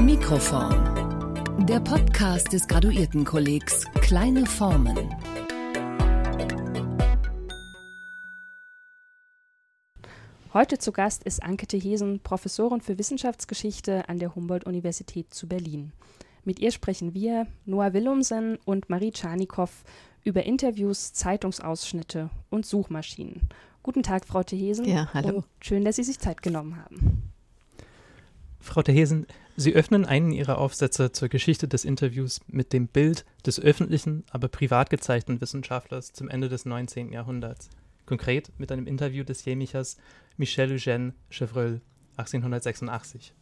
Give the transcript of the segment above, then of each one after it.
Mikroform. Der Podcast des Graduiertenkollegs Kleine Formen. Heute zu Gast ist Anke Hesen, Professorin für Wissenschaftsgeschichte an der Humboldt-Universität zu Berlin. Mit ihr sprechen wir, Noah Willumsen und Marie Czarnikow, über Interviews, Zeitungsausschnitte und Suchmaschinen. Guten Tag, Frau Thehesen. Ja, hallo. schön, dass Sie sich Zeit genommen haben. Frau Thehesen, Sie öffnen einen Ihrer Aufsätze zur Geschichte des Interviews mit dem Bild des öffentlichen, aber privat gezeigten Wissenschaftlers zum Ende des 19. Jahrhunderts. Konkret mit einem Interview des Chemikers Michel Eugène Chevreul 1886.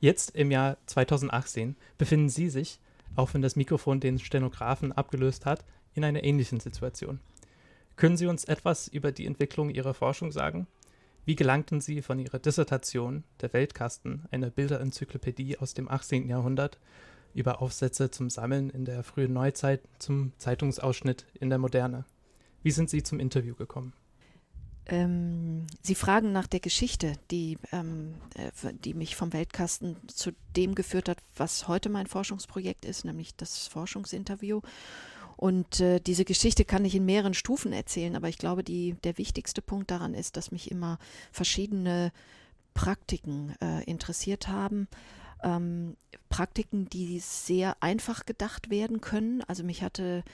Jetzt im Jahr 2018 befinden Sie sich, auch wenn das Mikrofon den Stenografen abgelöst hat, in einer ähnlichen Situation. Können Sie uns etwas über die Entwicklung Ihrer Forschung sagen? Wie gelangten Sie von Ihrer Dissertation Der Weltkasten, einer Bilderenzyklopädie aus dem 18. Jahrhundert, über Aufsätze zum Sammeln in der frühen Neuzeit zum Zeitungsausschnitt in der Moderne? Wie sind Sie zum Interview gekommen? Ähm, Sie fragen nach der Geschichte, die, ähm, äh, die mich vom Weltkasten zu dem geführt hat, was heute mein Forschungsprojekt ist, nämlich das Forschungsinterview. Und äh, diese Geschichte kann ich in mehreren Stufen erzählen, aber ich glaube, die, der wichtigste Punkt daran ist, dass mich immer verschiedene Praktiken äh, interessiert haben. Ähm, Praktiken, die sehr einfach gedacht werden können. Also mich hatte,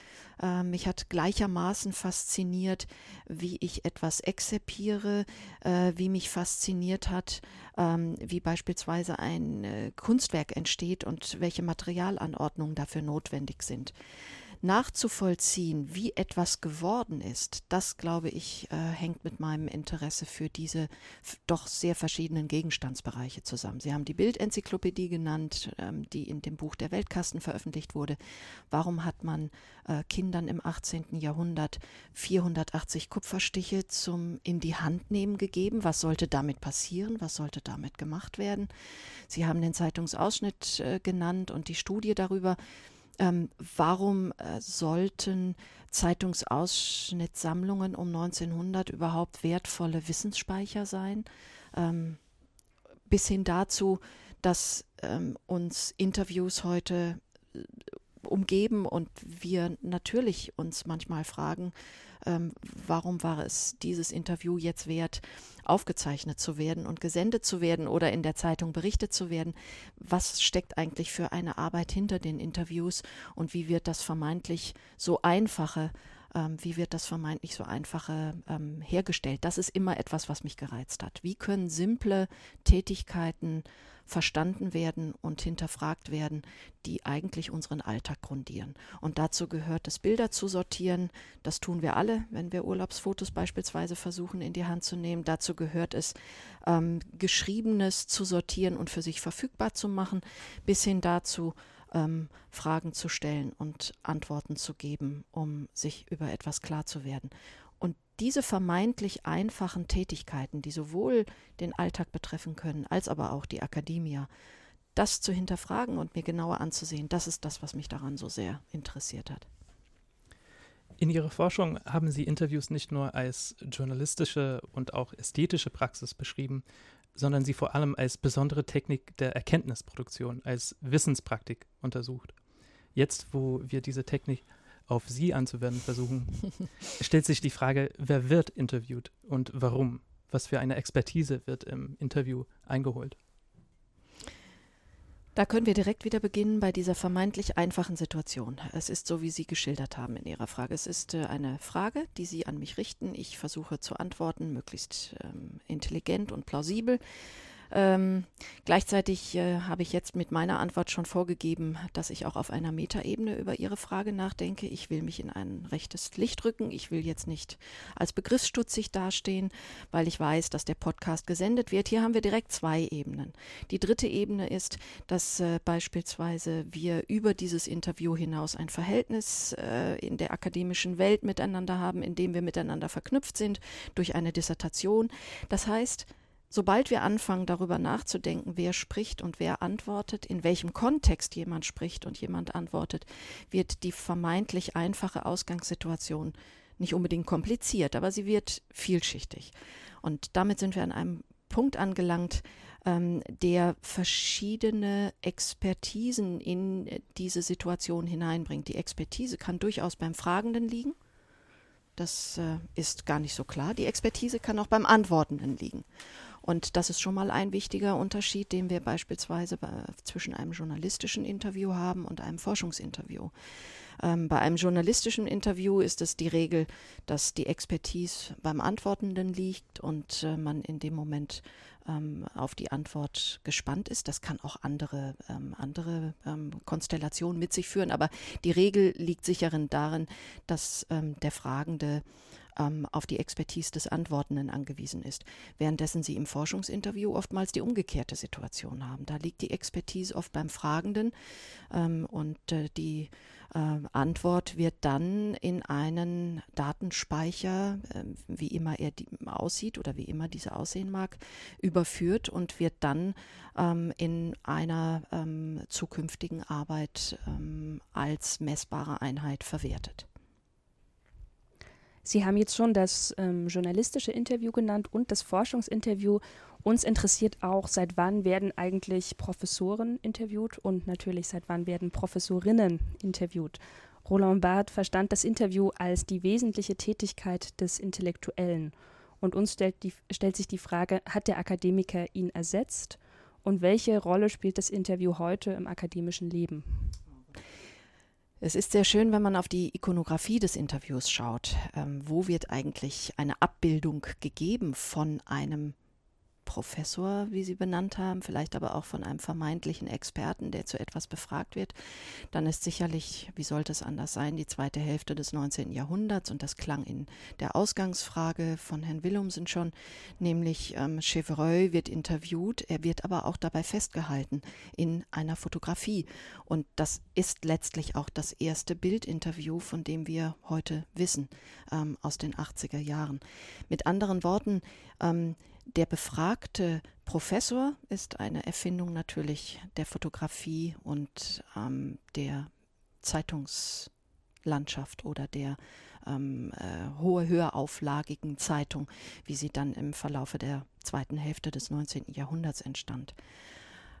äh, mich hat gleichermaßen fasziniert, wie ich etwas exerpiere, äh, wie mich fasziniert hat, ähm, wie beispielsweise ein äh, Kunstwerk entsteht und welche Materialanordnungen dafür notwendig sind nachzuvollziehen, wie etwas geworden ist, das glaube ich, äh, hängt mit meinem Interesse für diese doch sehr verschiedenen Gegenstandsbereiche zusammen. Sie haben die Bildenzyklopädie genannt, ähm, die in dem Buch der Weltkasten veröffentlicht wurde. Warum hat man äh, Kindern im 18. Jahrhundert 480 Kupferstiche zum in die Hand nehmen gegeben? Was sollte damit passieren? Was sollte damit gemacht werden? Sie haben den Zeitungsausschnitt äh, genannt und die Studie darüber, ähm, warum äh, sollten Zeitungsausschnittsammlungen um 1900 überhaupt wertvolle Wissensspeicher sein? Ähm, bis hin dazu, dass ähm, uns Interviews heute äh, umgeben und wir natürlich uns manchmal fragen, ähm, warum war es dieses Interview jetzt wert, aufgezeichnet zu werden und gesendet zu werden oder in der Zeitung berichtet zu werden? Was steckt eigentlich für eine Arbeit hinter den Interviews und wie wird das vermeintlich so einfache ähm, wie wird das vermeintlich so einfache ähm, hergestellt? Das ist immer etwas, was mich gereizt hat. Wie können simple Tätigkeiten verstanden werden und hinterfragt werden, die eigentlich unseren Alltag grundieren. Und dazu gehört es, Bilder zu sortieren. Das tun wir alle, wenn wir Urlaubsfotos beispielsweise versuchen in die Hand zu nehmen. Dazu gehört es, ähm, Geschriebenes zu sortieren und für sich verfügbar zu machen, bis hin dazu, ähm, Fragen zu stellen und Antworten zu geben, um sich über etwas klar zu werden. Und diese vermeintlich einfachen Tätigkeiten, die sowohl den Alltag betreffen können, als aber auch die Akademie, das zu hinterfragen und mir genauer anzusehen, das ist das, was mich daran so sehr interessiert hat. In Ihrer Forschung haben Sie Interviews nicht nur als journalistische und auch ästhetische Praxis beschrieben, sondern sie vor allem als besondere Technik der Erkenntnisproduktion, als Wissenspraktik untersucht. Jetzt, wo wir diese Technik auf Sie anzuwenden versuchen, stellt sich die Frage, wer wird interviewt und warum? Was für eine Expertise wird im Interview eingeholt? Da können wir direkt wieder beginnen bei dieser vermeintlich einfachen Situation. Es ist so, wie Sie geschildert haben in Ihrer Frage. Es ist äh, eine Frage, die Sie an mich richten. Ich versuche zu antworten, möglichst ähm, intelligent und plausibel. Ähm, gleichzeitig äh, habe ich jetzt mit meiner Antwort schon vorgegeben, dass ich auch auf einer Metaebene über Ihre Frage nachdenke. Ich will mich in ein rechtes Licht rücken. Ich will jetzt nicht als begriffsstutzig dastehen, weil ich weiß, dass der Podcast gesendet wird. Hier haben wir direkt zwei Ebenen. Die dritte Ebene ist, dass äh, beispielsweise wir über dieses Interview hinaus ein Verhältnis äh, in der akademischen Welt miteinander haben, in dem wir miteinander verknüpft sind durch eine Dissertation. Das heißt, Sobald wir anfangen, darüber nachzudenken, wer spricht und wer antwortet, in welchem Kontext jemand spricht und jemand antwortet, wird die vermeintlich einfache Ausgangssituation nicht unbedingt kompliziert, aber sie wird vielschichtig. Und damit sind wir an einem Punkt angelangt, ähm, der verschiedene Expertisen in diese Situation hineinbringt. Die Expertise kann durchaus beim Fragenden liegen. Das äh, ist gar nicht so klar. Die Expertise kann auch beim Antwortenden liegen. Und das ist schon mal ein wichtiger Unterschied, den wir beispielsweise bei, zwischen einem journalistischen Interview haben und einem Forschungsinterview. Ähm, bei einem journalistischen Interview ist es die Regel, dass die Expertise beim Antwortenden liegt und äh, man in dem Moment ähm, auf die Antwort gespannt ist. Das kann auch andere, ähm, andere ähm, Konstellationen mit sich führen, aber die Regel liegt sicherin darin, dass ähm, der Fragende ähm, auf die Expertise des Antwortenden angewiesen ist, währenddessen sie im Forschungsinterview oftmals die umgekehrte Situation haben. Da liegt die Expertise oft beim Fragenden ähm, und äh, die äh, Antwort wird dann in einen Datenspeicher, äh, wie immer er aussieht oder wie immer dieser aussehen mag, überführt und wird dann ähm, in einer ähm, zukünftigen Arbeit ähm, als messbare Einheit verwertet. Sie haben jetzt schon das ähm, journalistische Interview genannt und das Forschungsinterview. Uns interessiert auch, seit wann werden eigentlich Professoren interviewt und natürlich seit wann werden Professorinnen interviewt. Roland Barth verstand das Interview als die wesentliche Tätigkeit des Intellektuellen. Und uns stellt, die, stellt sich die Frage, hat der Akademiker ihn ersetzt? Und welche Rolle spielt das Interview heute im akademischen Leben? Es ist sehr schön, wenn man auf die Ikonografie des Interviews schaut. Ähm, wo wird eigentlich eine Abbildung gegeben von einem Professor, wie Sie benannt haben, vielleicht aber auch von einem vermeintlichen Experten, der zu etwas befragt wird, dann ist sicherlich, wie sollte es anders sein, die zweite Hälfte des 19. Jahrhunderts und das klang in der Ausgangsfrage von Herrn Willumsen schon, nämlich ähm, Chevreuil wird interviewt, er wird aber auch dabei festgehalten in einer Fotografie und das ist letztlich auch das erste Bildinterview, von dem wir heute wissen, ähm, aus den 80er Jahren. Mit anderen Worten, ähm, der befragte Professor ist eine Erfindung natürlich der Fotografie und ähm, der Zeitungslandschaft oder der ähm, äh, hohe, höher auflagigen Zeitung, wie sie dann im Verlaufe der zweiten Hälfte des 19. Jahrhunderts entstand.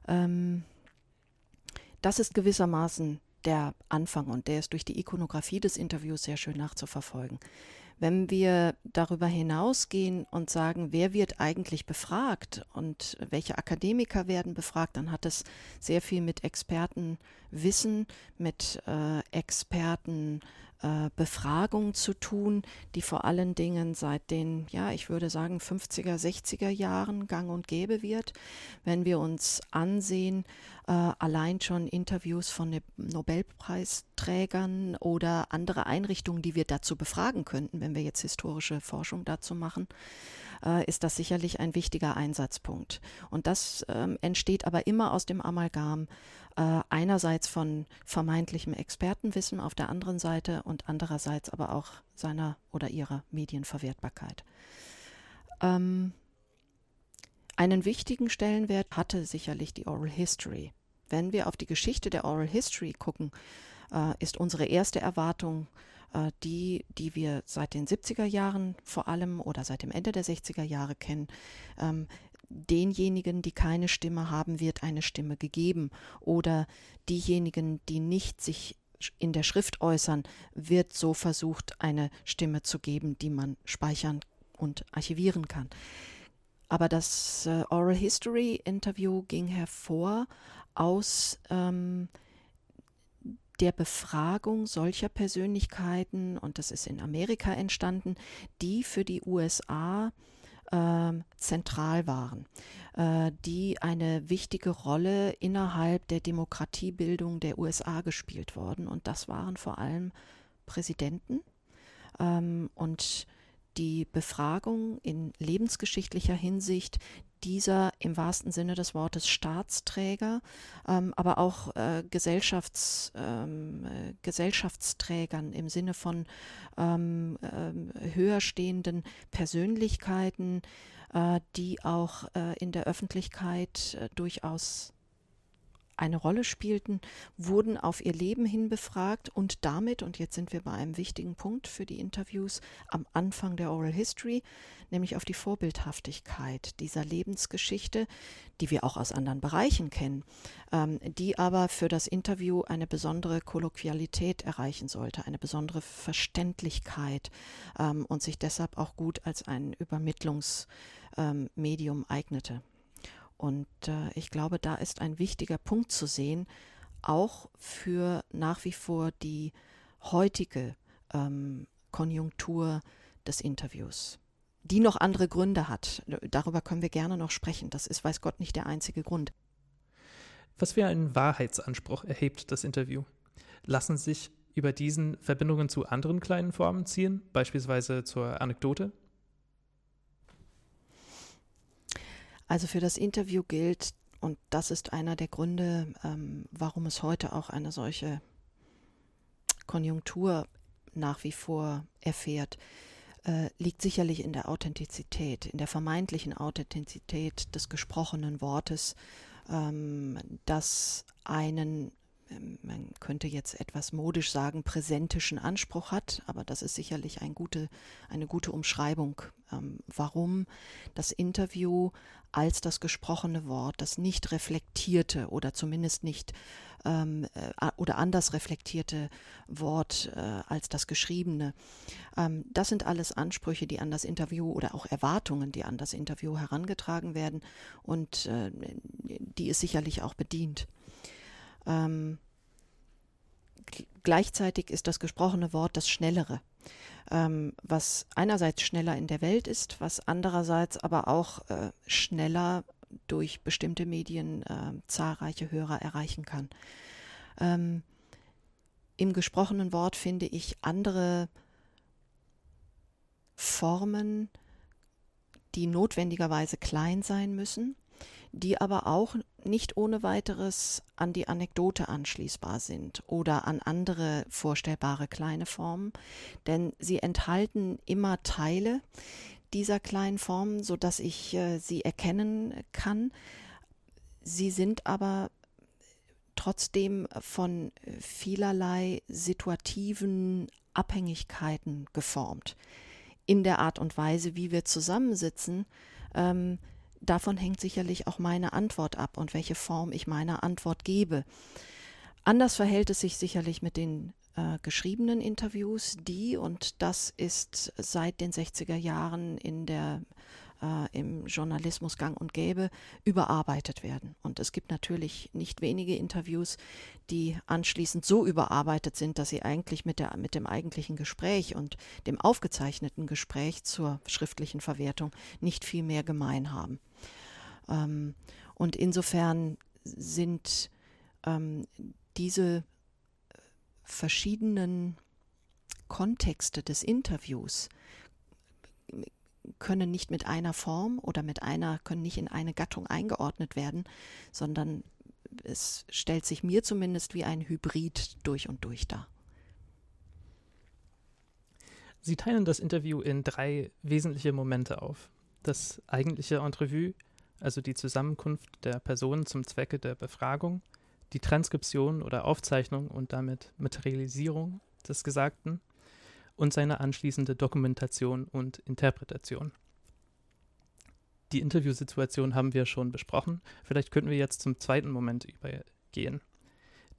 Ähm, das ist gewissermaßen der Anfang und der ist durch die Ikonografie des Interviews sehr schön nachzuverfolgen. Wenn wir darüber hinausgehen und sagen, wer wird eigentlich befragt und welche Akademiker werden befragt, dann hat es sehr viel mit Expertenwissen, mit äh, Experten äh, Befragung zu tun, die vor allen Dingen seit den, ja, ich würde sagen, 50er, 60er Jahren gang und gäbe wird. Wenn wir uns ansehen, allein schon Interviews von Nobelpreisträgern oder andere Einrichtungen, die wir dazu befragen könnten, wenn wir jetzt historische Forschung dazu machen, äh, ist das sicherlich ein wichtiger Einsatzpunkt. Und das ähm, entsteht aber immer aus dem Amalgam äh, einerseits von vermeintlichem Expertenwissen auf der anderen Seite und andererseits aber auch seiner oder ihrer Medienverwertbarkeit. Ähm, einen wichtigen Stellenwert hatte sicherlich die Oral History. Wenn wir auf die Geschichte der Oral History gucken, äh, ist unsere erste Erwartung äh, die, die wir seit den 70er Jahren vor allem oder seit dem Ende der 60er Jahre kennen. Ähm, denjenigen, die keine Stimme haben, wird eine Stimme gegeben. Oder diejenigen, die nicht sich in der Schrift äußern, wird so versucht, eine Stimme zu geben, die man speichern und archivieren kann. Aber das äh, Oral History Interview ging hervor aus ähm, der Befragung solcher Persönlichkeiten, und das ist in Amerika entstanden, die für die USA äh, zentral waren, äh, die eine wichtige Rolle innerhalb der Demokratiebildung der USA gespielt worden. Und das waren vor allem Präsidenten ähm, und die Befragung in lebensgeschichtlicher Hinsicht dieser im wahrsten Sinne des Wortes Staatsträger, ähm, aber auch äh, Gesellschafts, ähm, äh, Gesellschaftsträgern im Sinne von ähm, äh, höher stehenden Persönlichkeiten, äh, die auch äh, in der Öffentlichkeit durchaus eine Rolle spielten, wurden auf ihr Leben hin befragt und damit, und jetzt sind wir bei einem wichtigen Punkt für die Interviews am Anfang der Oral History, nämlich auf die Vorbildhaftigkeit dieser Lebensgeschichte, die wir auch aus anderen Bereichen kennen, ähm, die aber für das Interview eine besondere Kolloquialität erreichen sollte, eine besondere Verständlichkeit ähm, und sich deshalb auch gut als ein Übermittlungsmedium ähm, eignete. Und äh, ich glaube, da ist ein wichtiger Punkt zu sehen, auch für nach wie vor die heutige ähm, Konjunktur des Interviews, die noch andere Gründe hat. Darüber können wir gerne noch sprechen. Das ist, weiß Gott, nicht der einzige Grund. Was für einen Wahrheitsanspruch erhebt das Interview? Lassen sich über diesen Verbindungen zu anderen kleinen Formen ziehen, beispielsweise zur Anekdote? Also für das Interview gilt, und das ist einer der Gründe, ähm, warum es heute auch eine solche Konjunktur nach wie vor erfährt, äh, liegt sicherlich in der Authentizität, in der vermeintlichen Authentizität des gesprochenen Wortes, ähm, das einen man könnte jetzt etwas modisch sagen, präsentischen Anspruch hat, aber das ist sicherlich ein gute, eine gute Umschreibung, ähm, warum das Interview als das gesprochene Wort, das nicht reflektierte oder zumindest nicht ähm, äh, oder anders reflektierte Wort äh, als das geschriebene, ähm, das sind alles Ansprüche, die an das Interview oder auch Erwartungen, die an das Interview herangetragen werden und äh, die es sicherlich auch bedient. Ähm, gleichzeitig ist das gesprochene Wort das Schnellere, ähm, was einerseits schneller in der Welt ist, was andererseits aber auch äh, schneller durch bestimmte Medien äh, zahlreiche Hörer erreichen kann. Ähm, Im gesprochenen Wort finde ich andere Formen, die notwendigerweise klein sein müssen, die aber auch nicht ohne weiteres an die Anekdote anschließbar sind oder an andere vorstellbare kleine Formen, denn sie enthalten immer Teile dieser kleinen Formen, so dass ich äh, sie erkennen kann. Sie sind aber trotzdem von vielerlei situativen Abhängigkeiten geformt. In der Art und Weise, wie wir zusammensitzen, ähm, davon hängt sicherlich auch meine Antwort ab und welche Form ich meiner Antwort gebe. Anders verhält es sich sicherlich mit den äh, geschriebenen Interviews, die, und das ist seit den 60er Jahren in der äh, im Journalismus gang und gäbe, überarbeitet werden. Und es gibt natürlich nicht wenige Interviews, die anschließend so überarbeitet sind, dass sie eigentlich mit, der, mit dem eigentlichen Gespräch und dem aufgezeichneten Gespräch zur schriftlichen Verwertung nicht viel mehr gemein haben. Ähm, und insofern sind ähm, diese verschiedenen Kontexte des Interviews können nicht mit einer Form oder mit einer, können nicht in eine Gattung eingeordnet werden, sondern es stellt sich mir zumindest wie ein Hybrid durch und durch dar. Sie teilen das Interview in drei wesentliche Momente auf. Das eigentliche Entrevue, also die Zusammenkunft der Personen zum Zwecke der Befragung, die Transkription oder Aufzeichnung und damit Materialisierung des Gesagten und seine anschließende Dokumentation und Interpretation. Die Interviewsituation haben wir schon besprochen. Vielleicht könnten wir jetzt zum zweiten Moment übergehen,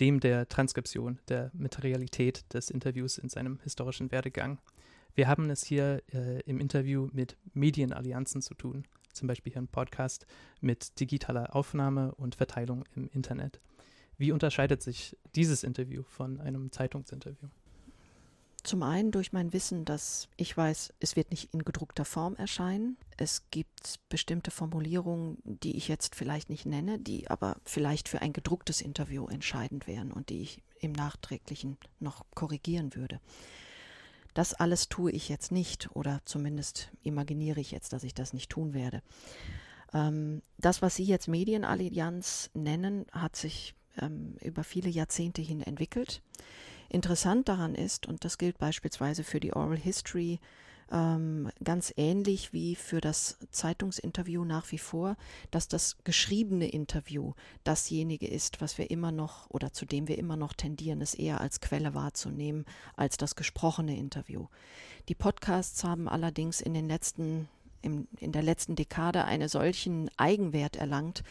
dem der Transkription, der Materialität des Interviews in seinem historischen Werdegang. Wir haben es hier äh, im Interview mit Medienallianzen zu tun, zum Beispiel hier im Podcast mit digitaler Aufnahme und Verteilung im Internet. Wie unterscheidet sich dieses Interview von einem Zeitungsinterview? Zum einen durch mein Wissen, dass ich weiß, es wird nicht in gedruckter Form erscheinen. Es gibt bestimmte Formulierungen, die ich jetzt vielleicht nicht nenne, die aber vielleicht für ein gedrucktes Interview entscheidend wären und die ich im Nachträglichen noch korrigieren würde. Das alles tue ich jetzt nicht oder zumindest imaginiere ich jetzt, dass ich das nicht tun werde. Ähm, das, was Sie jetzt Medienallianz nennen, hat sich ähm, über viele Jahrzehnte hin entwickelt. Interessant daran ist, und das gilt beispielsweise für die Oral History ähm, ganz ähnlich wie für das Zeitungsinterview nach wie vor, dass das geschriebene Interview dasjenige ist, was wir immer noch oder zu dem wir immer noch tendieren, es eher als Quelle wahrzunehmen als das gesprochene Interview. Die Podcasts haben allerdings in den letzten im, in der letzten Dekade einen solchen Eigenwert erlangt,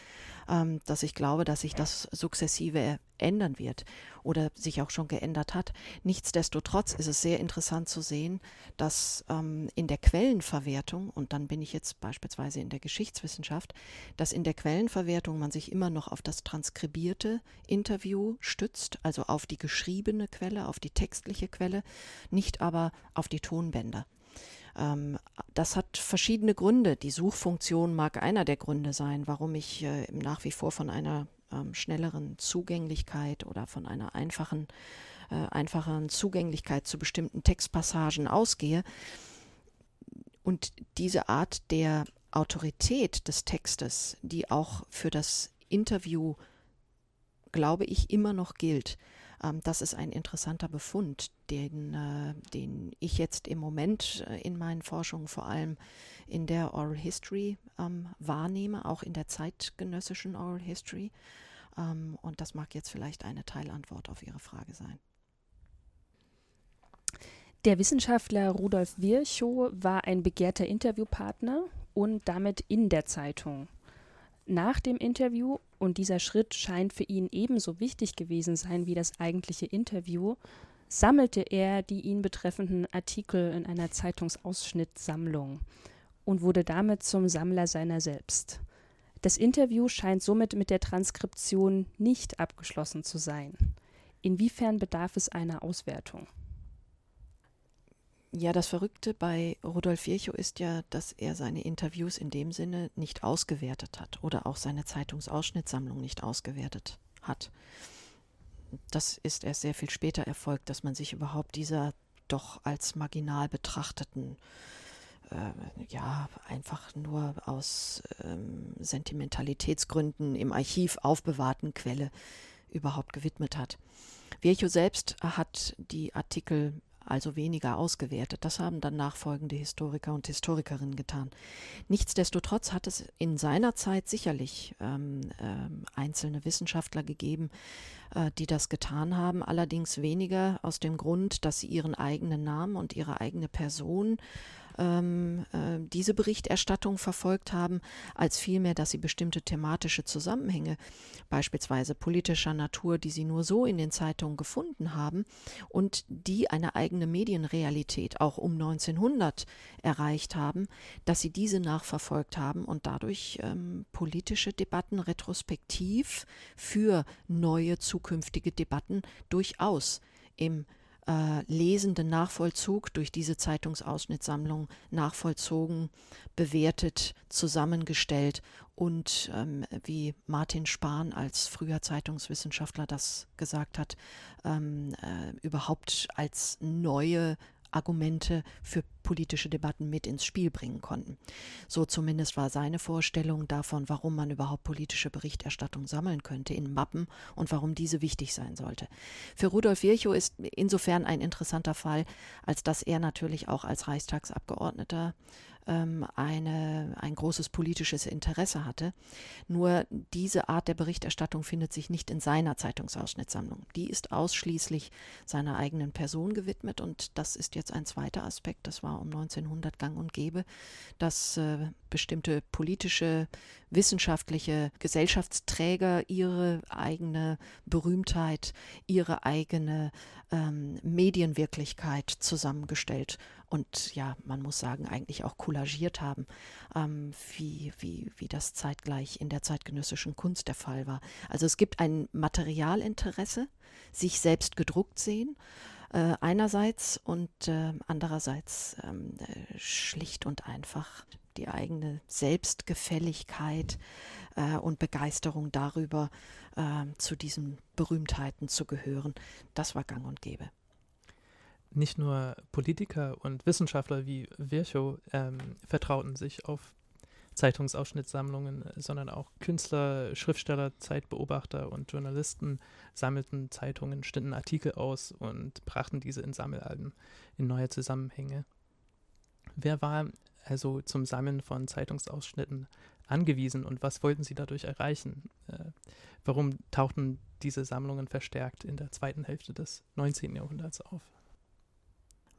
ähm, dass ich glaube, dass sich das sukzessive ändern wird oder sich auch schon geändert hat. Nichtsdestotrotz ist es sehr interessant zu sehen, dass ähm, in der Quellenverwertung, und dann bin ich jetzt beispielsweise in der Geschichtswissenschaft, dass in der Quellenverwertung man sich immer noch auf das transkribierte Interview stützt, also auf die geschriebene Quelle, auf die textliche Quelle, nicht aber auf die Tonbänder. Ähm, das hat verschiedene Gründe. Die Suchfunktion mag einer der Gründe sein, warum ich äh, nach wie vor von einer ähm, schnelleren Zugänglichkeit oder von einer einfachen, äh, einfacheren Zugänglichkeit zu bestimmten Textpassagen ausgehe. Und diese Art der Autorität des Textes, die auch für das Interview, glaube ich, immer noch gilt, das ist ein interessanter Befund, den, äh, den ich jetzt im Moment äh, in meinen Forschungen vor allem in der Oral History ähm, wahrnehme, auch in der zeitgenössischen Oral History. Ähm, und das mag jetzt vielleicht eine Teilantwort auf Ihre Frage sein. Der Wissenschaftler Rudolf Virchow war ein begehrter Interviewpartner und damit in der Zeitung. Nach dem Interview, und dieser Schritt scheint für ihn ebenso wichtig gewesen sein wie das eigentliche Interview, sammelte er die ihn betreffenden Artikel in einer Zeitungsausschnittsammlung und wurde damit zum Sammler seiner selbst. Das Interview scheint somit mit der Transkription nicht abgeschlossen zu sein. Inwiefern bedarf es einer Auswertung? Ja, das Verrückte bei Rudolf Virchow ist ja, dass er seine Interviews in dem Sinne nicht ausgewertet hat oder auch seine Zeitungsausschnittssammlung nicht ausgewertet hat. Das ist erst sehr viel später erfolgt, dass man sich überhaupt dieser doch als marginal betrachteten, äh, ja, einfach nur aus ähm, Sentimentalitätsgründen im Archiv aufbewahrten Quelle überhaupt gewidmet hat. Virchow selbst hat die Artikel also weniger ausgewertet. Das haben dann nachfolgende Historiker und Historikerinnen getan. Nichtsdestotrotz hat es in seiner Zeit sicherlich ähm, äh, einzelne Wissenschaftler gegeben, äh, die das getan haben, allerdings weniger aus dem Grund, dass sie ihren eigenen Namen und ihre eigene Person ähm, äh, diese Berichterstattung verfolgt haben, als vielmehr, dass sie bestimmte thematische Zusammenhänge, beispielsweise politischer Natur, die sie nur so in den Zeitungen gefunden haben und die eine eigene Medienrealität auch um 1900 erreicht haben, dass sie diese nachverfolgt haben und dadurch ähm, politische Debatten retrospektiv für neue zukünftige Debatten durchaus im äh, lesenden Nachvollzug durch diese Zeitungsausschnittssammlung nachvollzogen, bewertet, zusammengestellt und ähm, wie Martin Spahn als früher Zeitungswissenschaftler das gesagt hat, ähm, äh, überhaupt als neue Argumente für politische Debatten mit ins Spiel bringen konnten. So zumindest war seine Vorstellung davon, warum man überhaupt politische Berichterstattung sammeln könnte in Mappen und warum diese wichtig sein sollte. Für Rudolf Virchow ist insofern ein interessanter Fall, als dass er natürlich auch als Reichstagsabgeordneter ähm, eine, ein großes politisches Interesse hatte. Nur diese Art der Berichterstattung findet sich nicht in seiner Zeitungsausschnittssammlung. Die ist ausschließlich seiner eigenen Person gewidmet und das ist jetzt ein zweiter Aspekt. Das war um 1900 gang und gäbe, dass äh, bestimmte politische, wissenschaftliche Gesellschaftsträger ihre eigene Berühmtheit, ihre eigene ähm, Medienwirklichkeit zusammengestellt und ja, man muss sagen, eigentlich auch collagiert haben, ähm, wie, wie, wie das zeitgleich in der zeitgenössischen Kunst der Fall war. Also es gibt ein Materialinteresse, sich selbst gedruckt sehen, äh, einerseits und äh, andererseits ähm, äh, schlicht und einfach die eigene Selbstgefälligkeit äh, und Begeisterung darüber, äh, zu diesen Berühmtheiten zu gehören. Das war gang und gäbe nicht nur Politiker und Wissenschaftler wie Virchow ähm, vertrauten sich auf Zeitungsausschnittssammlungen, sondern auch Künstler, Schriftsteller, Zeitbeobachter und Journalisten sammelten Zeitungen, standen Artikel aus und brachten diese in Sammelalben in neue Zusammenhänge. Wer war also zum Sammeln von Zeitungsausschnitten angewiesen und was wollten Sie dadurch erreichen? Äh, warum tauchten diese Sammlungen verstärkt in der zweiten Hälfte des 19. Jahrhunderts auf?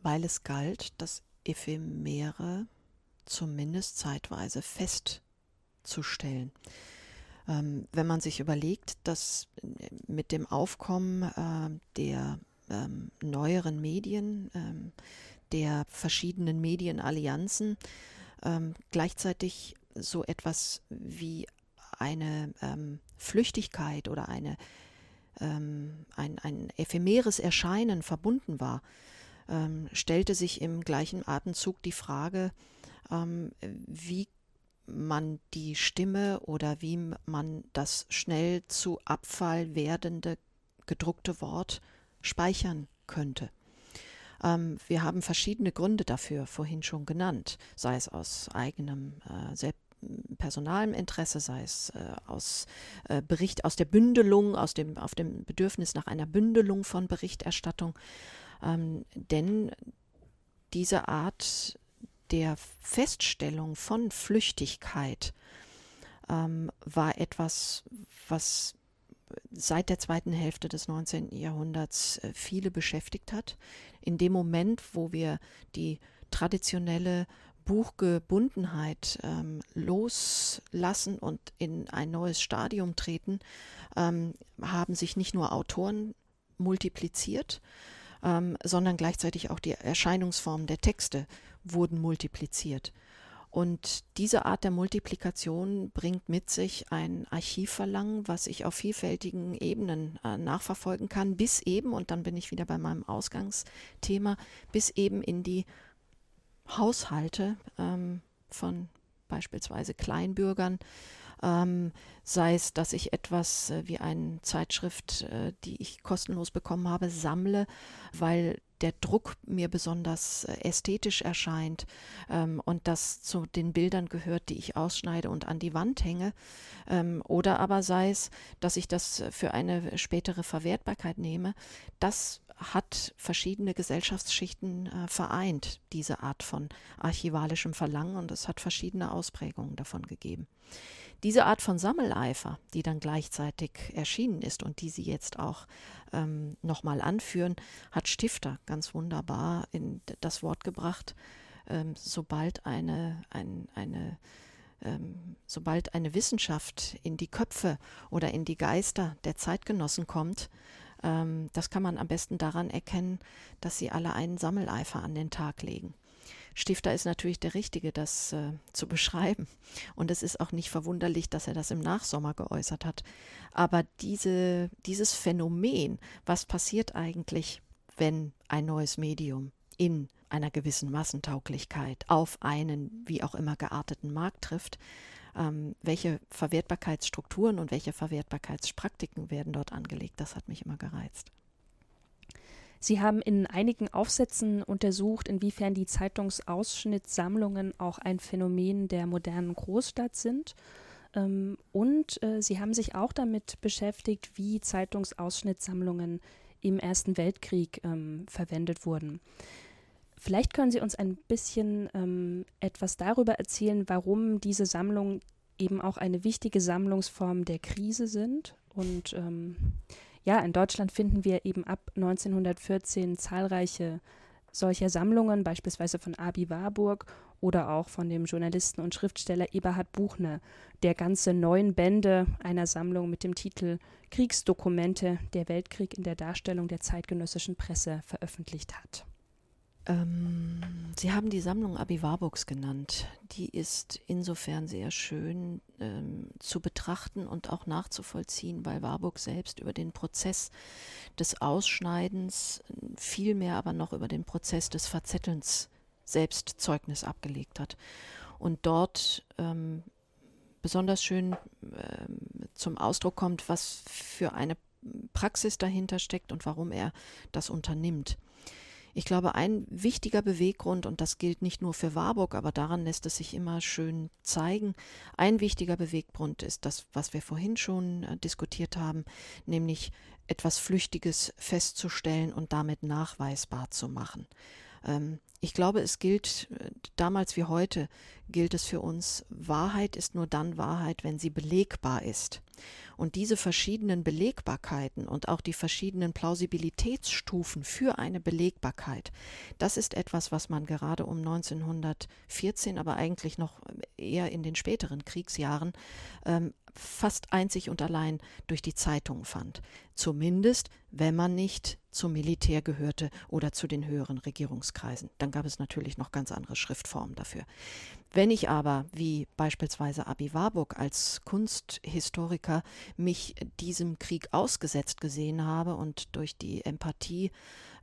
Weil es galt, das Ephemere zumindest zeitweise festzustellen. Ähm, wenn man sich überlegt, dass mit dem Aufkommen äh, der ähm, neueren Medien, ähm, der verschiedenen Medienallianzen, ähm, gleichzeitig so etwas wie eine ähm, Flüchtigkeit oder eine, ähm, ein, ein ephemeres Erscheinen verbunden war, ähm, stellte sich im gleichen Atemzug die Frage, ähm, wie man die Stimme oder wie man das schnell zu Abfall werdende gedruckte Wort speichern könnte. Ähm, wir haben verschiedene Gründe dafür vorhin schon genannt, sei es aus eigenem äh, selbst personalem Interesse, sei es äh, aus äh, Bericht, aus der Bündelung, aus dem, auf dem Bedürfnis nach einer Bündelung von Berichterstattung. Ähm, denn diese Art der Feststellung von Flüchtigkeit ähm, war etwas, was seit der zweiten Hälfte des 19. Jahrhunderts äh, viele beschäftigt hat. In dem Moment, wo wir die traditionelle Buchgebundenheit ähm, loslassen und in ein neues Stadium treten, ähm, haben sich nicht nur Autoren multipliziert, ähm, sondern gleichzeitig auch die Erscheinungsformen der Texte wurden multipliziert. Und diese Art der Multiplikation bringt mit sich ein Archivverlangen, was ich auf vielfältigen Ebenen äh, nachverfolgen kann, bis eben, und dann bin ich wieder bei meinem Ausgangsthema, bis eben in die Haushalte ähm, von beispielsweise Kleinbürgern, ähm, sei es, dass ich etwas äh, wie eine Zeitschrift, äh, die ich kostenlos bekommen habe, sammle, weil der Druck mir besonders äh, ästhetisch erscheint ähm, und das zu den Bildern gehört, die ich ausschneide und an die Wand hänge. Ähm, oder aber sei es, dass ich das für eine spätere Verwertbarkeit nehme. Das hat verschiedene Gesellschaftsschichten äh, vereint, diese Art von archivalischem Verlangen, und es hat verschiedene Ausprägungen davon gegeben. Diese Art von Sammeleifer, die dann gleichzeitig erschienen ist und die Sie jetzt auch ähm, nochmal anführen, hat Stifter ganz wunderbar in das Wort gebracht. Ähm, sobald eine, ein, eine ähm, sobald eine Wissenschaft in die Köpfe oder in die Geister der Zeitgenossen kommt, ähm, das kann man am besten daran erkennen, dass sie alle einen Sammeleifer an den Tag legen. Stifter ist natürlich der Richtige, das äh, zu beschreiben. Und es ist auch nicht verwunderlich, dass er das im Nachsommer geäußert hat. Aber diese, dieses Phänomen, was passiert eigentlich, wenn ein neues Medium in einer gewissen Massentauglichkeit auf einen wie auch immer gearteten Markt trifft, ähm, welche Verwertbarkeitsstrukturen und welche Verwertbarkeitspraktiken werden dort angelegt. Das hat mich immer gereizt. Sie haben in einigen Aufsätzen untersucht, inwiefern die Zeitungsausschnittssammlungen auch ein Phänomen der modernen Großstadt sind. Ähm, und äh, Sie haben sich auch damit beschäftigt, wie Zeitungsausschnittssammlungen im Ersten Weltkrieg ähm, verwendet wurden. Vielleicht können Sie uns ein bisschen ähm, etwas darüber erzählen, warum diese Sammlungen eben auch eine wichtige Sammlungsform der Krise sind. Und ja, in Deutschland finden wir eben ab 1914 zahlreiche solcher Sammlungen, beispielsweise von Abi Warburg oder auch von dem Journalisten und Schriftsteller Eberhard Buchner, der ganze neun Bände einer Sammlung mit dem Titel Kriegsdokumente, der Weltkrieg in der Darstellung der zeitgenössischen Presse veröffentlicht hat. Ähm, Sie haben die Sammlung Abi Warburgs genannt. Die ist insofern sehr schön ähm, zu betrachten und auch nachzuvollziehen, weil Warburg selbst über den Prozess des Ausschneidens, vielmehr aber noch über den Prozess des Verzettelns selbst Zeugnis abgelegt hat. Und dort ähm, besonders schön ähm, zum Ausdruck kommt, was für eine Praxis dahinter steckt und warum er das unternimmt. Ich glaube, ein wichtiger Beweggrund, und das gilt nicht nur für Warburg, aber daran lässt es sich immer schön zeigen, ein wichtiger Beweggrund ist das, was wir vorhin schon äh, diskutiert haben, nämlich etwas Flüchtiges festzustellen und damit nachweisbar zu machen. Ähm, ich glaube, es gilt äh, damals wie heute, gilt es für uns, Wahrheit ist nur dann Wahrheit, wenn sie belegbar ist. Und diese verschiedenen Belegbarkeiten und auch die verschiedenen Plausibilitätsstufen für eine Belegbarkeit, das ist etwas, was man gerade um 1914, aber eigentlich noch eher in den späteren Kriegsjahren ähm, fast einzig und allein durch die Zeitungen fand. Zumindest, wenn man nicht zum Militär gehörte oder zu den höheren Regierungskreisen. Dann gab es natürlich noch ganz andere Schriftformen dafür. Wenn ich aber, wie beispielsweise Abi Warburg als Kunsthistoriker, mich diesem Krieg ausgesetzt gesehen habe und durch die Empathie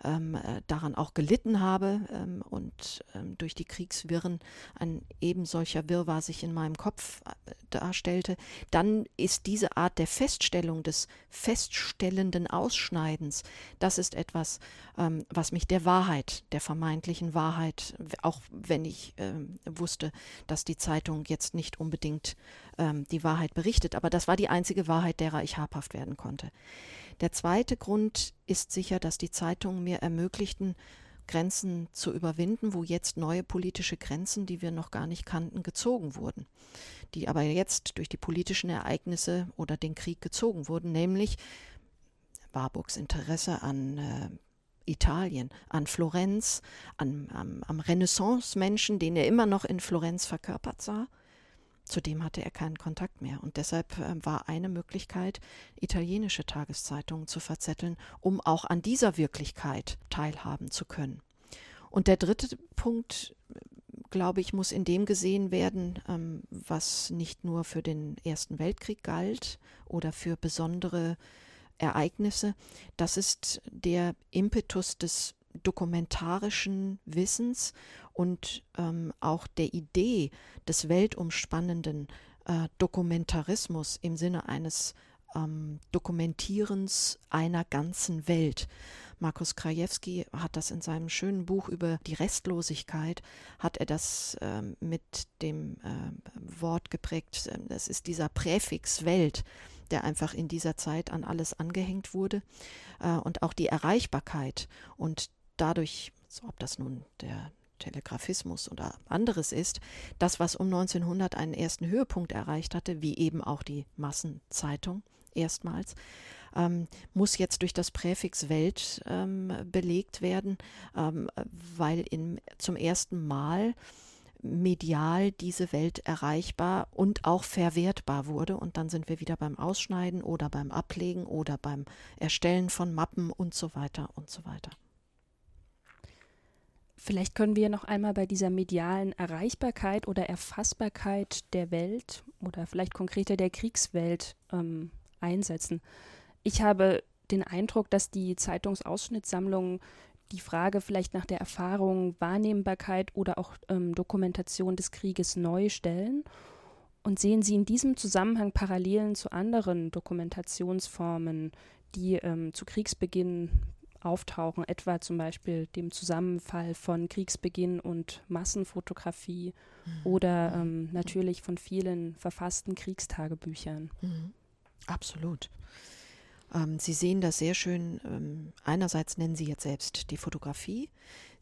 ähm, äh, daran auch gelitten habe ähm, und ähm, durch die Kriegswirren ein eben solcher Wirrwarr sich in meinem Kopf äh, darstellte, dann ist diese Art der Feststellung des feststellenden Ausschneidens, das ist etwas, ähm, was mich der Wahrheit, der vermeintlichen Wahrheit, auch wenn ich ähm, wusste, dass die Zeitung jetzt nicht unbedingt ähm, die Wahrheit berichtet. Aber das war die einzige Wahrheit, derer ich habhaft werden konnte. Der zweite Grund ist sicher, dass die Zeitungen mir ermöglichten, Grenzen zu überwinden, wo jetzt neue politische Grenzen, die wir noch gar nicht kannten, gezogen wurden, die aber jetzt durch die politischen Ereignisse oder den Krieg gezogen wurden, nämlich Warburgs Interesse an äh, Italien, an Florenz, an, am, am Renaissance-Menschen, den er immer noch in Florenz verkörpert sah. Zudem hatte er keinen Kontakt mehr und deshalb äh, war eine Möglichkeit, italienische Tageszeitungen zu verzetteln, um auch an dieser Wirklichkeit teilhaben zu können. Und der dritte Punkt, glaube ich, muss in dem gesehen werden, ähm, was nicht nur für den Ersten Weltkrieg galt oder für besondere Ereignisse. Das ist der Impetus des dokumentarischen Wissens und ähm, auch der Idee des weltumspannenden äh, Dokumentarismus im Sinne eines ähm, Dokumentierens einer ganzen Welt. Markus Krajewski hat das in seinem schönen Buch über die Restlosigkeit, hat er das äh, mit dem äh, Wort geprägt, das ist dieser Präfix Welt, der einfach in dieser Zeit an alles angehängt wurde äh, und auch die Erreichbarkeit und dadurch, ob das nun der Telegraphismus oder anderes ist, das, was um 1900 einen ersten Höhepunkt erreicht hatte, wie eben auch die Massenzeitung erstmals, ähm, muss jetzt durch das Präfix Welt ähm, belegt werden, ähm, weil in, zum ersten Mal medial diese Welt erreichbar und auch verwertbar wurde. Und dann sind wir wieder beim Ausschneiden oder beim Ablegen oder beim Erstellen von Mappen und so weiter und so weiter. Vielleicht können wir noch einmal bei dieser medialen Erreichbarkeit oder Erfassbarkeit der Welt oder vielleicht konkreter der Kriegswelt ähm, einsetzen. Ich habe den Eindruck, dass die Zeitungsausschnittssammlungen die Frage vielleicht nach der Erfahrung, Wahrnehmbarkeit oder auch ähm, Dokumentation des Krieges neu stellen? Und sehen Sie in diesem Zusammenhang Parallelen zu anderen Dokumentationsformen, die ähm, zu Kriegsbeginn auftauchen, etwa zum Beispiel dem Zusammenfall von Kriegsbeginn und Massenfotografie mhm. oder ähm, natürlich von vielen verfassten Kriegstagebüchern? Mhm. Absolut. Ähm, Sie sehen das sehr schön. Ähm, einerseits nennen Sie jetzt selbst die Fotografie.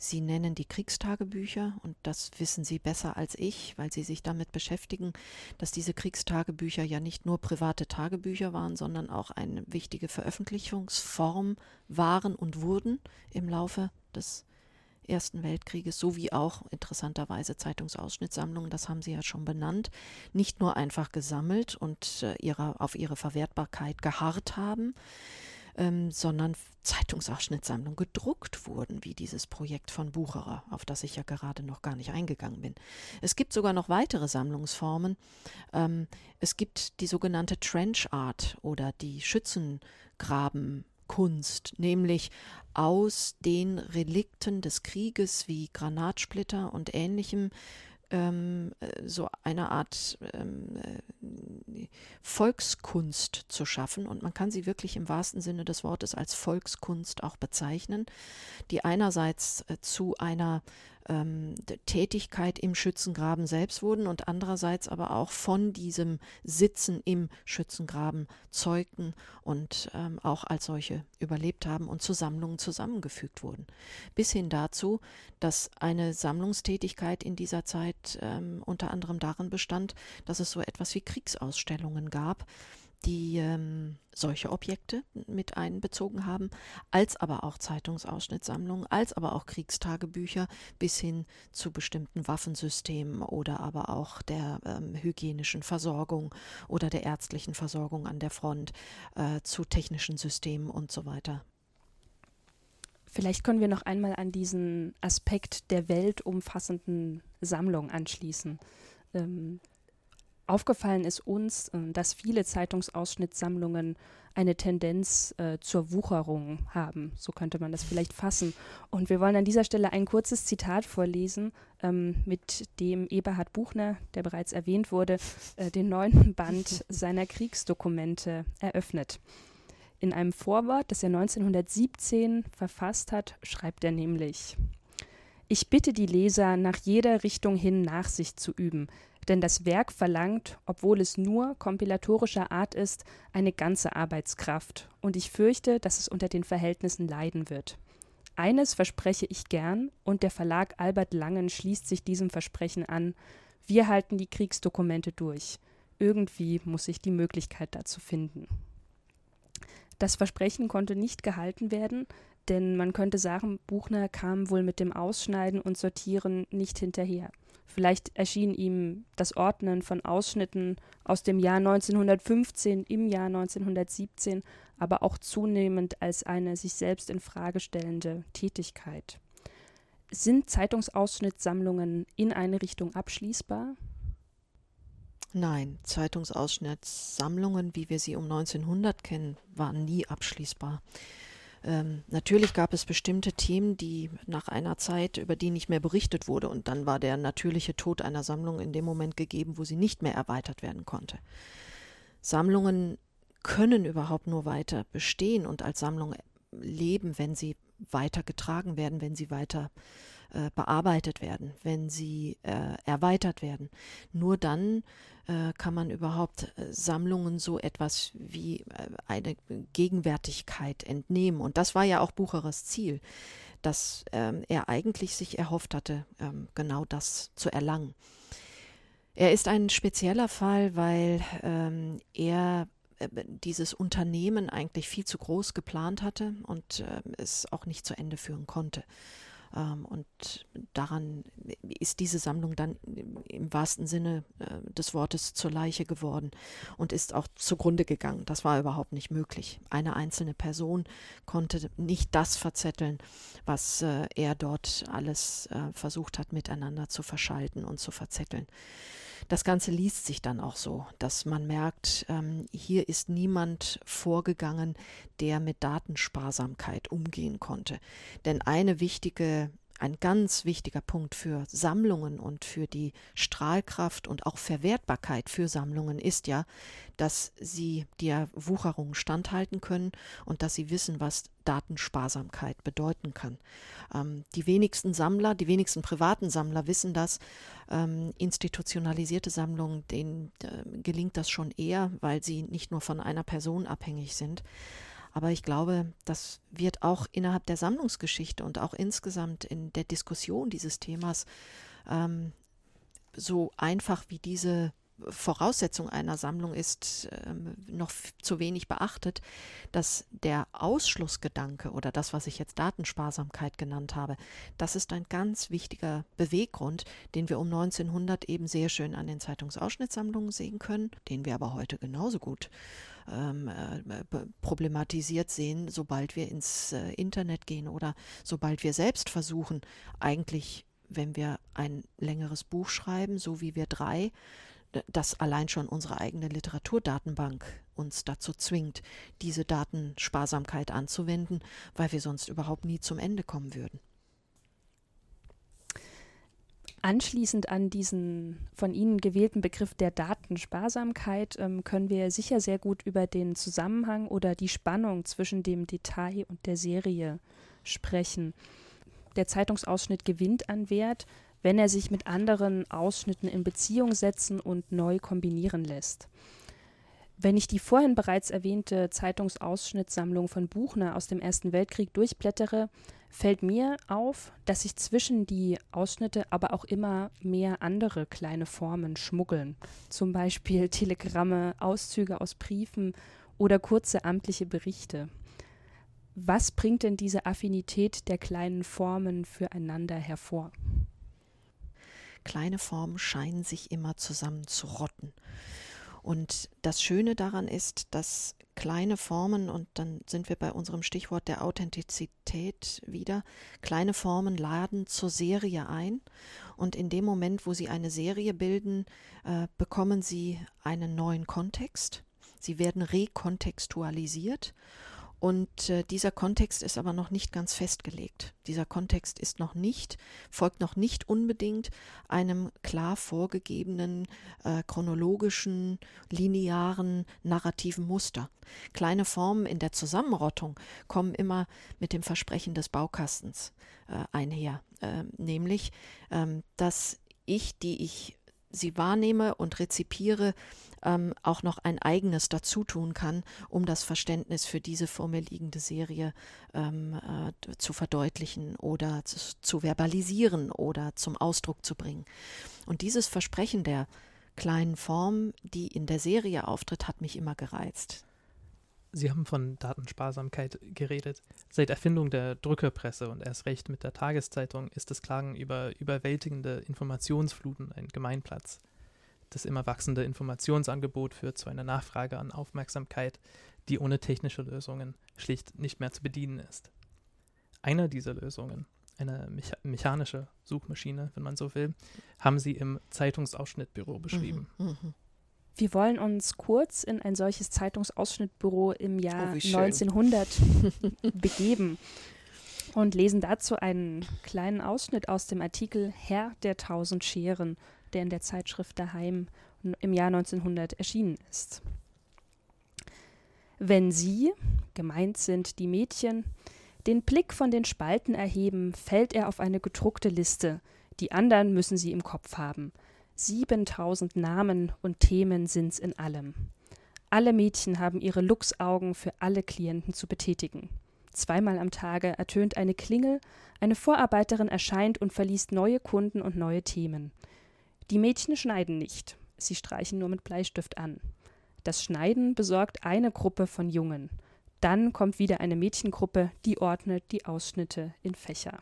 Sie nennen die Kriegstagebücher und das wissen Sie besser als ich, weil Sie sich damit beschäftigen, dass diese Kriegstagebücher ja nicht nur private Tagebücher waren, sondern auch eine wichtige Veröffentlichungsform waren und wurden im Laufe des Ersten Weltkrieges sowie auch interessanterweise Zeitungsausschnittssammlungen, das haben Sie ja schon benannt, nicht nur einfach gesammelt und äh, ihre, auf ihre Verwertbarkeit geharrt haben, ähm, sondern Zeitungsausschnittssammlungen gedruckt wurden, wie dieses Projekt von Bucherer, auf das ich ja gerade noch gar nicht eingegangen bin. Es gibt sogar noch weitere Sammlungsformen. Ähm, es gibt die sogenannte Trench Art oder die Schützengraben Kunst, nämlich aus den Relikten des Krieges wie Granatsplitter und ähnlichem ähm, so eine Art ähm, äh, Volkskunst zu schaffen. Und man kann sie wirklich im wahrsten Sinne des Wortes als Volkskunst auch bezeichnen, die einerseits äh, zu einer ähm, Tätigkeit im Schützengraben selbst wurden und andererseits aber auch von diesem Sitzen im Schützengraben zeugten und ähm, auch als solche überlebt haben und zu Sammlungen zusammengefügt wurden. Bis hin dazu, dass eine Sammlungstätigkeit in dieser Zeit ähm, unter anderem darin bestand, dass es so etwas wie Kriegsausstellungen gab, die ähm, solche Objekte mit einbezogen haben, als aber auch Zeitungsausschnittssammlungen, als aber auch Kriegstagebücher bis hin zu bestimmten Waffensystemen oder aber auch der ähm, hygienischen Versorgung oder der ärztlichen Versorgung an der Front, äh, zu technischen Systemen und so weiter. Vielleicht können wir noch einmal an diesen Aspekt der weltumfassenden Sammlung anschließen. Ähm, Aufgefallen ist uns, äh, dass viele Zeitungsausschnittssammlungen eine Tendenz äh, zur Wucherung haben. So könnte man das vielleicht fassen. Und wir wollen an dieser Stelle ein kurzes Zitat vorlesen, ähm, mit dem Eberhard Buchner, der bereits erwähnt wurde, äh, den neunten Band seiner Kriegsdokumente eröffnet. In einem Vorwort, das er 1917 verfasst hat, schreibt er nämlich Ich bitte die Leser, nach jeder Richtung hin Nachsicht zu üben, denn das Werk verlangt, obwohl es nur kompilatorischer Art ist, eine ganze Arbeitskraft, und ich fürchte, dass es unter den Verhältnissen leiden wird. Eines verspreche ich gern, und der Verlag Albert Langen schließt sich diesem Versprechen an, wir halten die Kriegsdokumente durch. Irgendwie muss sich die Möglichkeit dazu finden. Das Versprechen konnte nicht gehalten werden, denn man könnte sagen, Buchner kam wohl mit dem Ausschneiden und Sortieren nicht hinterher. Vielleicht erschien ihm das Ordnen von Ausschnitten aus dem Jahr 1915 im Jahr 1917 aber auch zunehmend als eine sich selbst in Frage stellende Tätigkeit. Sind Zeitungsausschnittssammlungen in eine Richtung abschließbar? Nein, Zeitungsausschnittssammlungen, wie wir sie um 1900 kennen, waren nie abschließbar. Ähm, natürlich gab es bestimmte Themen, die nach einer Zeit, über die nicht mehr berichtet wurde, und dann war der natürliche Tod einer Sammlung in dem Moment gegeben, wo sie nicht mehr erweitert werden konnte. Sammlungen können überhaupt nur weiter bestehen und als Sammlung leben, wenn sie weiter getragen werden, wenn sie weiter äh, bearbeitet werden, wenn sie äh, erweitert werden. Nur dann äh, kann man überhaupt äh, Sammlungen so etwas wie äh, eine Gegenwärtigkeit entnehmen. Und das war ja auch Bucherers Ziel, dass ähm, er eigentlich sich erhofft hatte, ähm, genau das zu erlangen. Er ist ein spezieller Fall, weil ähm, er äh, dieses Unternehmen eigentlich viel zu groß geplant hatte und äh, es auch nicht zu Ende führen konnte. Ähm, und daran ist diese Sammlung dann im wahrsten Sinne äh, des Wortes zur Leiche geworden und ist auch zugrunde gegangen. Das war überhaupt nicht möglich. Eine einzelne Person konnte nicht das verzetteln, was äh, er dort alles äh, versucht hat, miteinander zu verschalten und zu verzetteln. Das Ganze liest sich dann auch so, dass man merkt, ähm, hier ist niemand vorgegangen, der mit Datensparsamkeit umgehen konnte. Denn eine wichtige ein ganz wichtiger Punkt für Sammlungen und für die Strahlkraft und auch Verwertbarkeit für Sammlungen ist ja, dass sie der Wucherung standhalten können und dass sie wissen, was Datensparsamkeit bedeuten kann. Ähm, die wenigsten Sammler, die wenigsten privaten Sammler wissen das. Ähm, institutionalisierte Sammlungen, denen äh, gelingt das schon eher, weil sie nicht nur von einer Person abhängig sind. Aber ich glaube, das wird auch innerhalb der Sammlungsgeschichte und auch insgesamt in der Diskussion dieses Themas ähm, so einfach wie diese Voraussetzung einer Sammlung ist ähm, noch zu wenig beachtet, dass der Ausschlussgedanke oder das, was ich jetzt Datensparsamkeit genannt habe, das ist ein ganz wichtiger Beweggrund, den wir um 1900 eben sehr schön an den Zeitungsausschnittssammlungen sehen können, den wir aber heute genauso gut ähm, äh, problematisiert sehen, sobald wir ins äh, Internet gehen oder sobald wir selbst versuchen, eigentlich wenn wir ein längeres Buch schreiben, so wie wir drei, dass allein schon unsere eigene Literaturdatenbank uns dazu zwingt, diese Datensparsamkeit anzuwenden, weil wir sonst überhaupt nie zum Ende kommen würden. Anschließend an diesen von Ihnen gewählten Begriff der Datensparsamkeit ähm, können wir sicher sehr gut über den Zusammenhang oder die Spannung zwischen dem Detail und der Serie sprechen. der Zeitungsausschnitt gewinnt an Wert, wenn er sich mit anderen Ausschnitten in Beziehung setzen und neu kombinieren lässt. Wenn ich die vorhin bereits erwähnte Zeitungsausschnittssammlung von Buchner aus dem Ersten Weltkrieg durchblättere, fällt mir auf, dass sich zwischen die Ausschnitte aber auch immer mehr andere kleine Formen schmuggeln. Zum Beispiel Telegramme, Auszüge aus Briefen oder kurze amtliche Berichte. Was bringt denn diese Affinität der kleinen Formen füreinander hervor? Kleine Formen scheinen sich immer zusammen zu rotten. Und das Schöne daran ist, dass kleine Formen, und dann sind wir bei unserem Stichwort der Authentizität wieder, kleine Formen laden zur Serie ein. Und in dem Moment, wo sie eine Serie bilden, äh, bekommen sie einen neuen Kontext. Sie werden rekontextualisiert und äh, dieser Kontext ist aber noch nicht ganz festgelegt. Dieser Kontext ist noch nicht, folgt noch nicht unbedingt einem klar vorgegebenen äh, chronologischen, linearen, narrativen Muster. Kleine Formen in der Zusammenrottung kommen immer mit dem Versprechen des Baukastens äh, einher, ähm, nämlich, ähm, dass ich, die ich sie wahrnehme und rezipiere, ähm, auch noch ein eigenes dazu tun kann, um das Verständnis für diese vor mir liegende Serie ähm, äh, zu verdeutlichen oder zu, zu verbalisieren oder zum Ausdruck zu bringen. Und dieses Versprechen der kleinen Form, die in der Serie auftritt, hat mich immer gereizt. Sie haben von Datensparsamkeit geredet. Seit Erfindung der Druckerpresse und erst recht mit der Tageszeitung ist das Klagen über überwältigende Informationsfluten ein Gemeinplatz. Das immer wachsende Informationsangebot führt zu einer Nachfrage an Aufmerksamkeit, die ohne technische Lösungen schlicht nicht mehr zu bedienen ist. Einer dieser Lösungen, eine mecha mechanische Suchmaschine, wenn man so will, haben Sie im Zeitungsausschnittbüro beschrieben. Mhm, mh. Wir wollen uns kurz in ein solches Zeitungsausschnittbüro im Jahr oh, 1900 begeben und lesen dazu einen kleinen Ausschnitt aus dem Artikel Herr der tausend Scheren, der in der Zeitschrift Daheim im Jahr 1900 erschienen ist. Wenn Sie, gemeint sind die Mädchen, den Blick von den Spalten erheben, fällt er auf eine gedruckte Liste, die anderen müssen Sie im Kopf haben – Siebentausend Namen und Themen sind's in allem. Alle Mädchen haben ihre Luchsaugen für alle Klienten zu betätigen. Zweimal am Tage ertönt eine Klingel, eine Vorarbeiterin erscheint und verliest neue Kunden und neue Themen. Die Mädchen schneiden nicht, sie streichen nur mit Bleistift an. Das Schneiden besorgt eine Gruppe von Jungen. Dann kommt wieder eine Mädchengruppe, die ordnet die Ausschnitte in Fächer.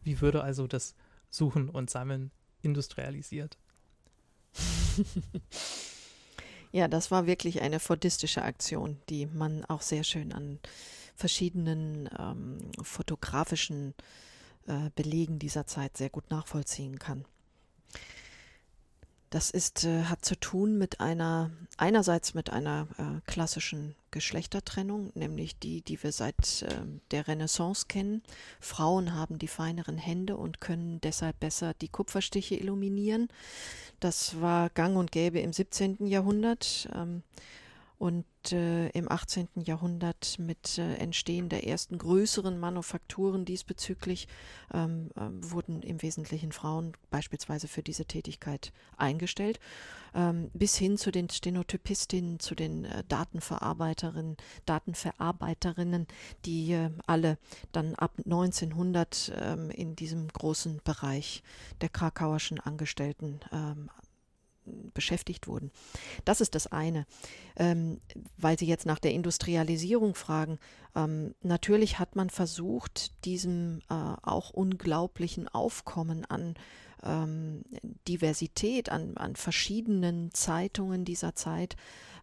Wie würde also das Suchen und Sammeln industrialisiert. ja, das war wirklich eine fordistische Aktion, die man auch sehr schön an verschiedenen ähm, fotografischen äh, Belegen dieser Zeit sehr gut nachvollziehen kann. Das ist, äh, hat zu tun mit einer, einerseits mit einer äh, klassischen Geschlechtertrennung, nämlich die, die wir seit äh, der Renaissance kennen. Frauen haben die feineren Hände und können deshalb besser die Kupferstiche illuminieren. Das war gang und gäbe im 17. Jahrhundert. Ähm, und äh, im 18. Jahrhundert mit äh, Entstehen der ersten größeren Manufakturen diesbezüglich ähm, äh, wurden im Wesentlichen Frauen beispielsweise für diese Tätigkeit eingestellt, ähm, bis hin zu den Stenotypistinnen, zu den äh, Datenverarbeiterinnen, Datenverarbeiterinnen, die äh, alle dann ab 1900 ähm, in diesem großen Bereich der krakauerschen Angestellten ähm, beschäftigt wurden. Das ist das eine. Ähm, weil Sie jetzt nach der Industrialisierung fragen, ähm, natürlich hat man versucht, diesem äh, auch unglaublichen Aufkommen an ähm, Diversität, an, an verschiedenen Zeitungen dieser Zeit.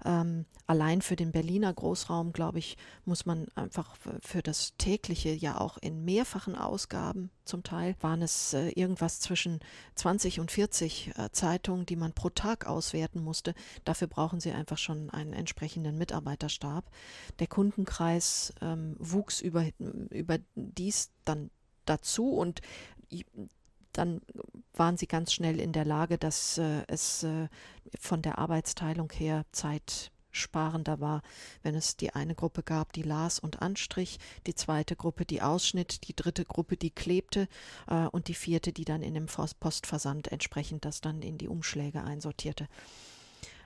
Ähm, allein für den Berliner Großraum, glaube ich, muss man einfach für das tägliche ja auch in mehrfachen Ausgaben zum Teil waren es äh, irgendwas zwischen 20 und 40 äh, Zeitungen, die man pro Tag auswerten musste. Dafür brauchen sie einfach schon einen entsprechenden Mitarbeiterstab. Der Kundenkreis ähm, wuchs über, über dies dann dazu und dann waren sie ganz schnell in der Lage, dass äh, es äh, von der Arbeitsteilung her Zeit energiesparender war, wenn es die eine Gruppe gab, die las und anstrich, die zweite Gruppe, die ausschnitt, die dritte Gruppe, die klebte äh, und die vierte, die dann in dem Postversand entsprechend das dann in die Umschläge einsortierte.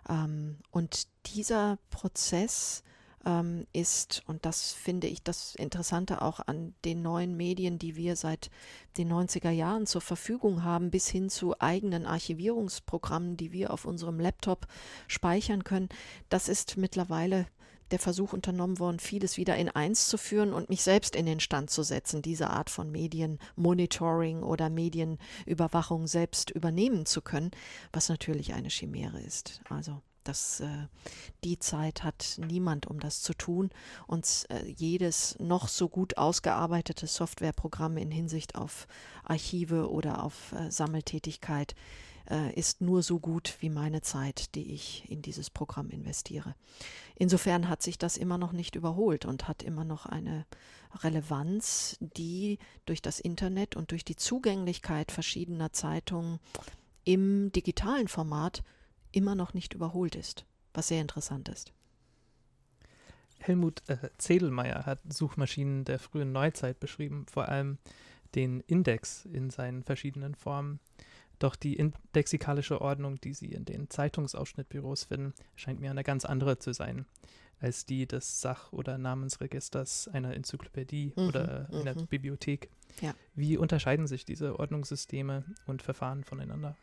Ähm, und dieser Prozess ähm, ist, und das finde ich das Interessante auch an den neuen Medien, die wir seit den 90er Jahren zur Verfügung haben, bis hin zu eigenen Archivierungsprogrammen, die wir auf unserem Laptop speichern können, das ist mittlerweile der Versuch unternommen worden, vieles wieder in eins zu führen und mich selbst in den Stand zu setzen, diese Art von Medienmonitoring oder Medienüberwachung selbst übernehmen zu können, was natürlich eine Chimäre ist. Also das, äh, die Zeit hat niemand, um das zu tun. Und äh, jedes noch so gut ausgearbeitete Softwareprogramm in Hinsicht auf Archive oder auf äh, Sammeltätigkeit ist nur so gut wie meine Zeit, die ich in dieses Programm investiere. Insofern hat sich das immer noch nicht überholt und hat immer noch eine Relevanz, die durch das Internet und durch die Zugänglichkeit verschiedener Zeitungen im digitalen Format immer noch nicht überholt ist, was sehr interessant ist. Helmut äh, Zedelmeier hat Suchmaschinen der frühen Neuzeit beschrieben, vor allem den Index in seinen verschiedenen Formen. Doch die indexikalische Ordnung, die Sie in den Zeitungsausschnittbüros finden, scheint mir eine ganz andere zu sein als die des Sach- oder Namensregisters einer Enzyklopädie mhm, oder einer mhm. Bibliothek. Ja. Wie unterscheiden sich diese Ordnungssysteme und Verfahren voneinander?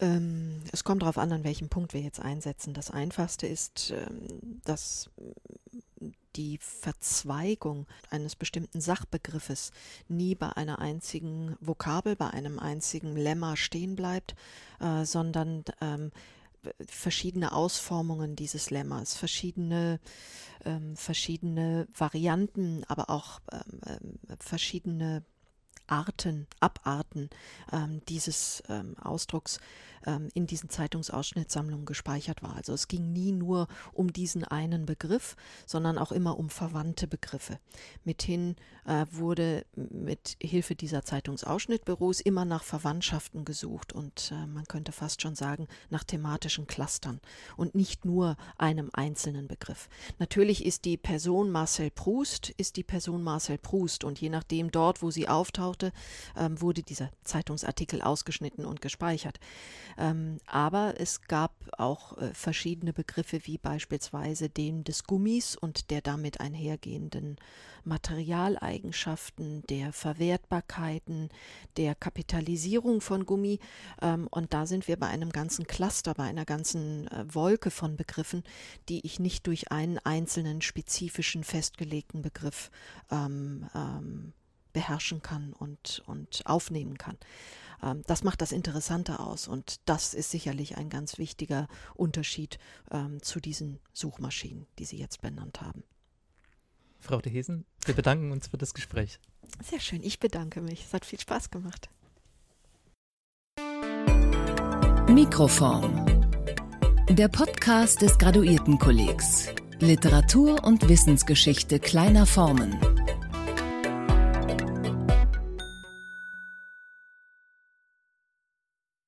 Ähm, es kommt darauf an, an welchem Punkt wir jetzt einsetzen. Das Einfachste ist, ähm, dass die Verzweigung eines bestimmten Sachbegriffes nie bei einer einzigen Vokabel, bei einem einzigen Lemma stehen bleibt, äh, sondern ähm, verschiedene Ausformungen dieses Lemmas, verschiedene, ähm, verschiedene Varianten, aber auch ähm, ähm verschiedene Arten, Abarten ähm, dieses ähm, Ausdrucks ähm, in diesen Zeitungsausschnittssammlungen gespeichert war. Also es ging nie nur um diesen einen Begriff, sondern auch immer um verwandte Begriffe. Mithin äh, wurde mit Hilfe dieser Zeitungsausschnittbüros immer nach Verwandtschaften gesucht und äh, man könnte fast schon sagen nach thematischen Clustern und nicht nur einem einzelnen Begriff. Natürlich ist die Person Marcel Proust, ist die Person Marcel Proust und je nachdem dort, wo sie auftauchte, ähm, wurde dieser Zeitungsartikel ausgeschnitten und gespeichert. Ähm, aber es gab auch äh, verschiedene Begriffe, wie beispielsweise den des Gummis und der damit einhergehenden Materialeigenschaften, der Verwertbarkeiten, der Kapitalisierung von Gummi. Ähm, und da sind wir bei einem ganzen Cluster, bei einer ganzen äh, Wolke von Begriffen, die ich nicht durch einen einzelnen spezifischen festgelegten Begriff ähm, ähm, beherrschen kann und, und aufnehmen kann. Ähm, das macht das Interessante aus und das ist sicherlich ein ganz wichtiger Unterschied ähm, zu diesen Suchmaschinen, die Sie jetzt benannt haben. Frau de Hesen, wir bedanken uns für das Gespräch. Sehr schön, ich bedanke mich. Es hat viel Spaß gemacht. Mikroform. Der Podcast des Graduiertenkollegs. Literatur und Wissensgeschichte kleiner Formen.